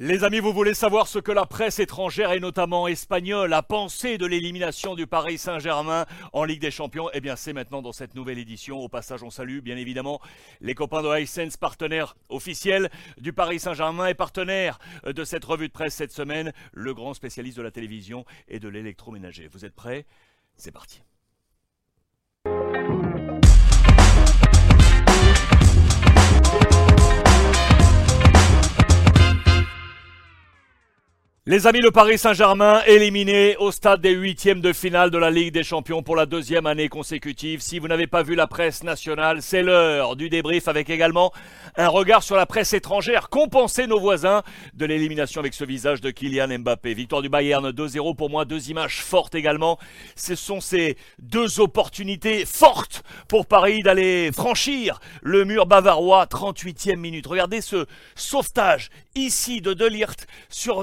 Les amis, vous voulez savoir ce que la presse étrangère et notamment espagnole a pensé de l'élimination du Paris Saint-Germain en Ligue des Champions? Eh bien, c'est maintenant dans cette nouvelle édition. Au passage, on salue bien évidemment les copains de Hisense, partenaires officiels du Paris Saint-Germain et partenaires de cette revue de presse cette semaine, le grand spécialiste de la télévision et de l'électroménager. Vous êtes prêts? C'est parti. Les amis, le Paris Saint-Germain éliminé au stade des huitièmes de finale de la Ligue des Champions pour la deuxième année consécutive. Si vous n'avez pas vu la presse nationale, c'est l'heure du débrief avec également un regard sur la presse étrangère. Compenser nos voisins de l'élimination avec ce visage de Kylian Mbappé. Victoire du Bayern 2-0 pour moi, deux images fortes également. Ce sont ces deux opportunités fortes pour Paris d'aller franchir le mur bavarois, 38e minute. Regardez ce sauvetage ici de Delirte sur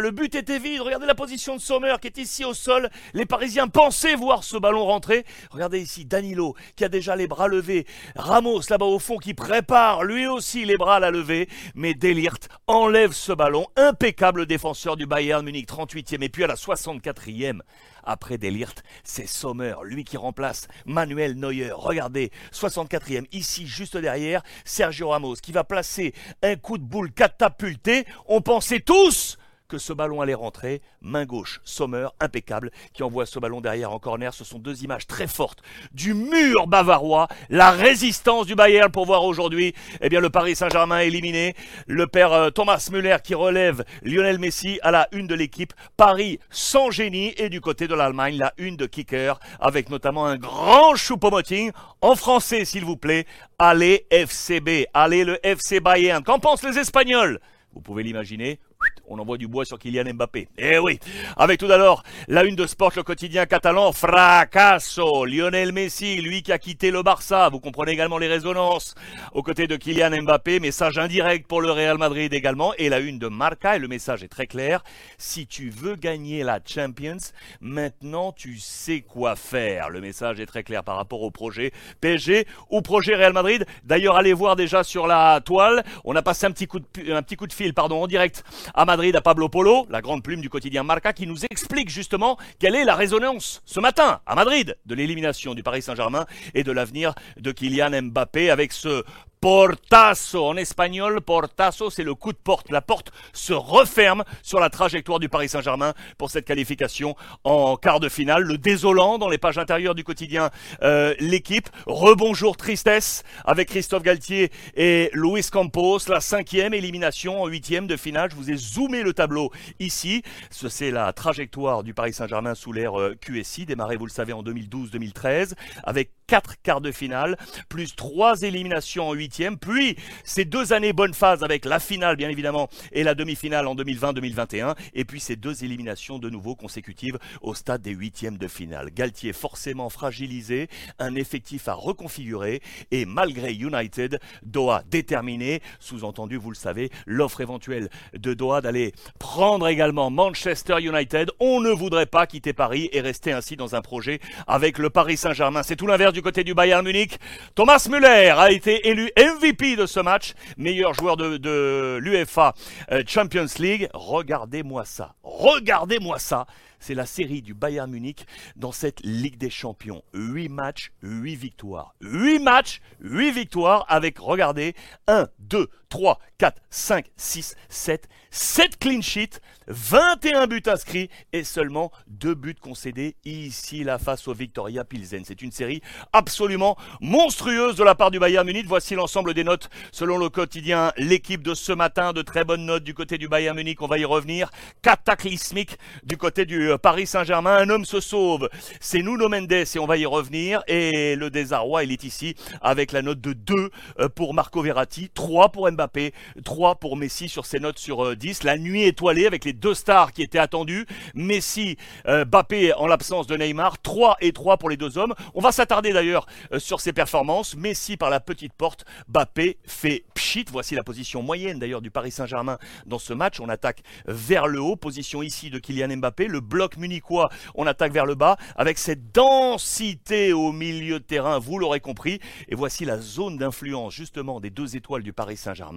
Le but était vide. Regardez la position de Sommer qui est ici au sol. Les Parisiens pensaient voir ce ballon rentrer. Regardez ici Danilo qui a déjà les bras levés. Ramos là-bas au fond qui prépare lui aussi les bras à la lever. Mais Delirte enlève ce ballon. Impeccable défenseur du Bayern Munich, 38e. Et puis à la 64e, après Delirte, c'est Sommer, lui qui remplace Manuel Neuer. Regardez, 64e, ici juste derrière, Sergio Ramos qui va placer un coup de boule catapulté. On pensait tous ce ballon allait rentrer. Main gauche, Sommer, impeccable, qui envoie ce ballon derrière en corner. Ce sont deux images très fortes du mur bavarois, la résistance du Bayern pour voir aujourd'hui eh bien, le Paris Saint-Germain éliminé. Le père euh, Thomas Müller qui relève Lionel Messi à la une de l'équipe. Paris sans génie et du côté de l'Allemagne, la une de Kicker avec notamment un grand choupo-moting en français s'il vous plaît. Allez FCB, allez le FC Bayern. Qu'en pensent les Espagnols? Vous pouvez l'imaginer on envoie du bois sur Kylian Mbappé. Eh oui. Avec tout d'abord la une de Sport, le quotidien catalan, fracasso. Lionel Messi, lui qui a quitté le Barça, vous comprenez également les résonances, aux côtés de Kylian Mbappé, message indirect pour le Real Madrid également, et la une de Marca, et le message est très clair, si tu veux gagner la Champions, maintenant tu sais quoi faire. Le message est très clair par rapport au projet PSG ou projet Real Madrid. D'ailleurs, allez voir déjà sur la toile, on a passé un petit coup de, un petit coup de fil pardon, en direct à Madrid à Pablo Polo, la grande plume du quotidien Marca, qui nous explique justement quelle est la résonance ce matin à Madrid de l'élimination du Paris Saint-Germain et de l'avenir de Kylian Mbappé avec ce Portazo. En espagnol, portazo, c'est le coup de porte. La porte se referme sur la trajectoire du Paris Saint-Germain pour cette qualification en quart de finale. Le désolant dans les pages intérieures du quotidien euh, L'équipe. Rebonjour tristesse avec Christophe Galtier et Luis Campos. La cinquième élimination en huitième de finale. Je vous ai zoomé le tableau ici. C'est la trajectoire du Paris Saint-Germain sous l'ère euh, QSI, démarré, vous le savez, en 2012-2013, avec quatre quarts de finale, plus trois éliminations en huitième puis ces deux années bonne phase avec la finale bien évidemment et la demi-finale en 2020-2021, et puis ces deux éliminations de nouveau consécutives au stade des huitièmes de finale. Galtier forcément fragilisé, un effectif à reconfigurer, et malgré United, Doha déterminé, sous-entendu vous le savez, l'offre éventuelle de Doha d'aller prendre également Manchester United, on ne voudrait pas quitter Paris et rester ainsi dans un projet avec le Paris Saint-Germain. C'est tout l'inverse du côté du Bayern Munich. Thomas Müller a été élu MVP de ce match, meilleur joueur de, l'UEFA euh, Champions League. Regardez-moi ça. Regardez-moi ça. C'est la série du Bayern Munich dans cette Ligue des Champions. 8 matchs, 8 victoires. 8 matchs, 8 victoires avec, regardez, 1, 2, 3, 4, 5, 6, 7, 7 clean sheets, 21 buts inscrits et seulement 2 buts concédés ici la face au Victoria Pilsen. C'est une série absolument monstrueuse de la part du Bayern Munich. Voici l'ensemble des notes selon le quotidien L'équipe de ce matin. De très bonnes notes du côté du Bayern Munich, on va y revenir. Cataclysmique du côté du Paris Saint-Germain. Un homme se sauve, c'est Nuno Mendes et on va y revenir. Et le désarroi, il est ici avec la note de 2 euh, pour Marco Verratti, 3 pour Mbappé, 3 pour Messi sur ses notes sur 10. Euh, la nuit étoilée avec les deux stars qui étaient attendues. Messi, Mbappé en l'absence de Neymar, 3 et 3 pour les deux hommes. On va s'attarder d'ailleurs sur ses performances. Messi par la petite porte, Mbappé fait pchit. Voici la position moyenne d'ailleurs du Paris Saint-Germain dans ce match. On attaque vers le haut, position ici de Kylian Mbappé. Le bloc munichois, on attaque vers le bas, avec cette densité au milieu de terrain, vous l'aurez compris. Et voici la zone d'influence justement des deux étoiles du Paris Saint-Germain,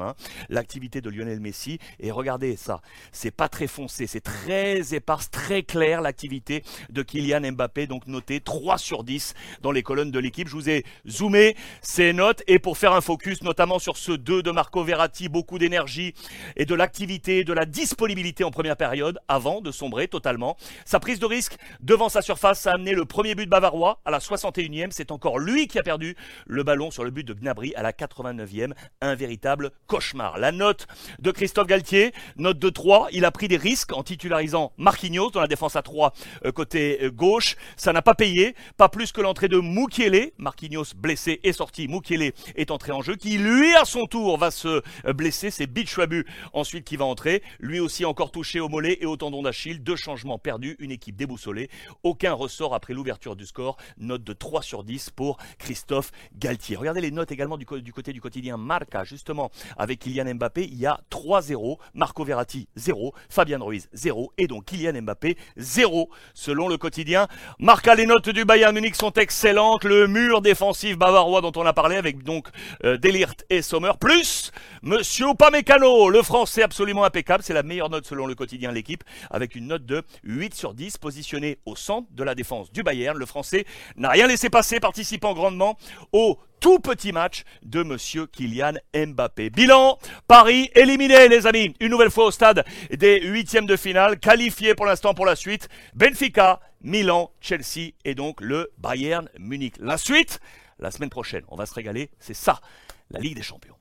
l'activité de Lionel Messi. Et regardez ça, c'est pas très foncé, c'est très éparse, très clair l'activité de Kylian Mbappé, donc noté 3 sur 10 dans les colonnes de l'équipe. Je vous ai zoomé ces notes et pour faire un focus notamment sur ce 2 de Marco Verratti, beaucoup d'énergie et de l'activité, de la disponibilité en première période avant de sombrer totalement. Sa prise de risque devant sa surface a amené le premier but bavarois à la 61e. C'est encore lui qui a perdu le ballon sur le but de Gnabry à la 89e. Un véritable cauchemar. La note de Christophe Galtier, note de 3. Il a pris des risques en titularisant Marquinhos dans la défense à 3 euh, côté euh, gauche. Ça n'a pas payé. Pas plus que l'entrée de Moukielé. Marquinhos blessé est sorti. Moukielé est entré en jeu. Qui lui à son tour va se euh, blesser. C'est Bichwabu ensuite qui va entrer. Lui aussi encore touché au mollet et au tendon d'Achille. Deux changements perdus. Une équipe déboussolée. Aucun ressort après l'ouverture du score. Note de 3 sur 10 pour Christophe Galtier. Regardez les notes également du, du côté du quotidien Marca, justement, avec Kylian Mbappé. Il y a 3-0. Marco Verratti, 0. Fabien Ruiz, 0. Et donc Kylian Mbappé, 0. Selon le quotidien Marca, les notes du Bayern Munich sont excellentes. Le mur défensif bavarois dont on a parlé avec donc euh, Delirte et Sommer. Plus Monsieur Pamecano, le français absolument impeccable. C'est la meilleure note selon le quotidien L'équipe, avec une note de 8 sur 10, positionné au centre de la défense du Bayern. Le français n'a rien laissé passer, participant grandement au tout petit match de Monsieur Kylian Mbappé. Bilan, Paris éliminé les amis, une nouvelle fois au stade des huitièmes de finale, qualifié pour l'instant pour la suite, Benfica, Milan, Chelsea et donc le Bayern Munich. La suite, la semaine prochaine, on va se régaler, c'est ça, la Ligue des Champions.